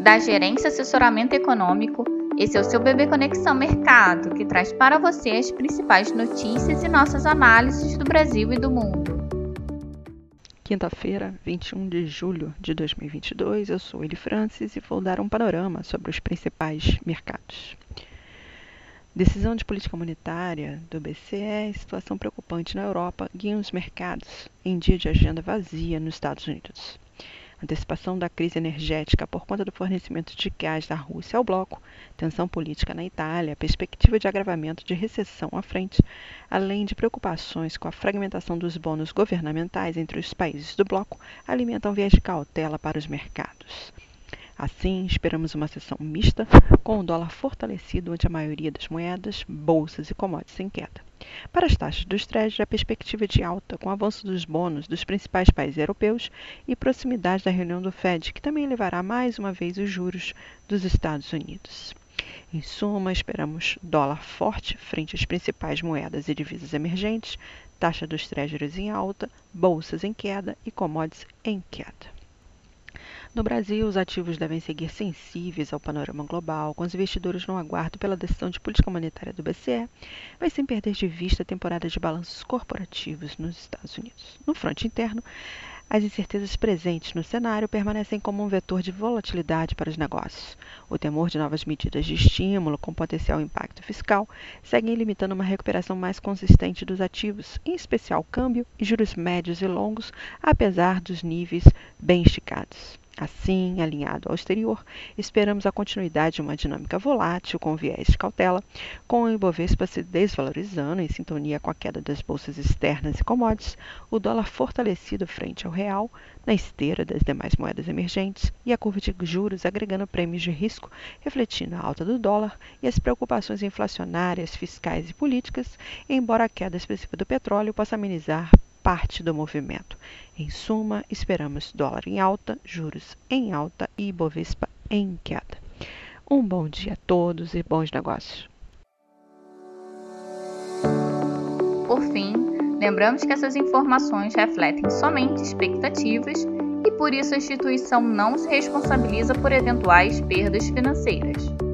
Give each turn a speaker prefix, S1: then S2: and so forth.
S1: da Gerência Assessoramento Econômico. Esse é o seu Bebê Conexão Mercado, que traz para você as principais notícias e nossas análises do Brasil e do mundo.
S2: Quinta-feira, 21 de julho de 2022, eu sou Eli Francis e vou dar um panorama sobre os principais mercados. Decisão de política monetária do BCE, situação preocupante na Europa, guia os mercados em dia de agenda vazia nos Estados Unidos. Antecipação da crise energética por conta do fornecimento de gás da Rússia ao bloco, tensão política na Itália, perspectiva de agravamento de recessão à frente, além de preocupações com a fragmentação dos bônus governamentais entre os países do bloco, alimentam viés de cautela para os mercados. Assim, esperamos uma sessão mista, com o dólar fortalecido ante a maioria das moedas, bolsas e commodities em queda. Para as taxas dos Treasury, a perspectiva de alta, com o avanço dos bônus dos principais países europeus e proximidade da reunião do Fed, que também elevará mais uma vez os juros dos Estados Unidos. Em suma, esperamos dólar forte frente às principais moedas e divisas emergentes, taxa dos Treasuries em alta, bolsas em queda e commodities em queda. No Brasil, os ativos devem seguir sensíveis ao panorama global, com os investidores no aguardo pela decisão de política monetária do BCE, mas sem perder de vista a temporada de balanços corporativos nos Estados Unidos. No fronte interno, as incertezas presentes no cenário permanecem como um vetor de volatilidade para os negócios. O temor de novas medidas de estímulo com potencial impacto fiscal seguem limitando uma recuperação mais consistente dos ativos, em especial câmbio e juros médios e longos, apesar dos níveis bem esticados. Assim, alinhado ao exterior, esperamos a continuidade de uma dinâmica volátil com viés de cautela, com o Ibovespa se desvalorizando em sintonia com a queda das bolsas externas e commodities, o dólar fortalecido frente ao real, na esteira das demais moedas emergentes, e a curva de juros agregando prêmios de risco, refletindo a alta do dólar e as preocupações inflacionárias, fiscais e políticas, embora a queda expressiva do petróleo possa amenizar parte do movimento. Em suma, esperamos dólar em alta, juros em alta e Ibovespa em queda. Um bom dia a todos e bons negócios.
S1: Por fim, lembramos que essas informações refletem somente expectativas e por isso a instituição não se responsabiliza por eventuais perdas financeiras.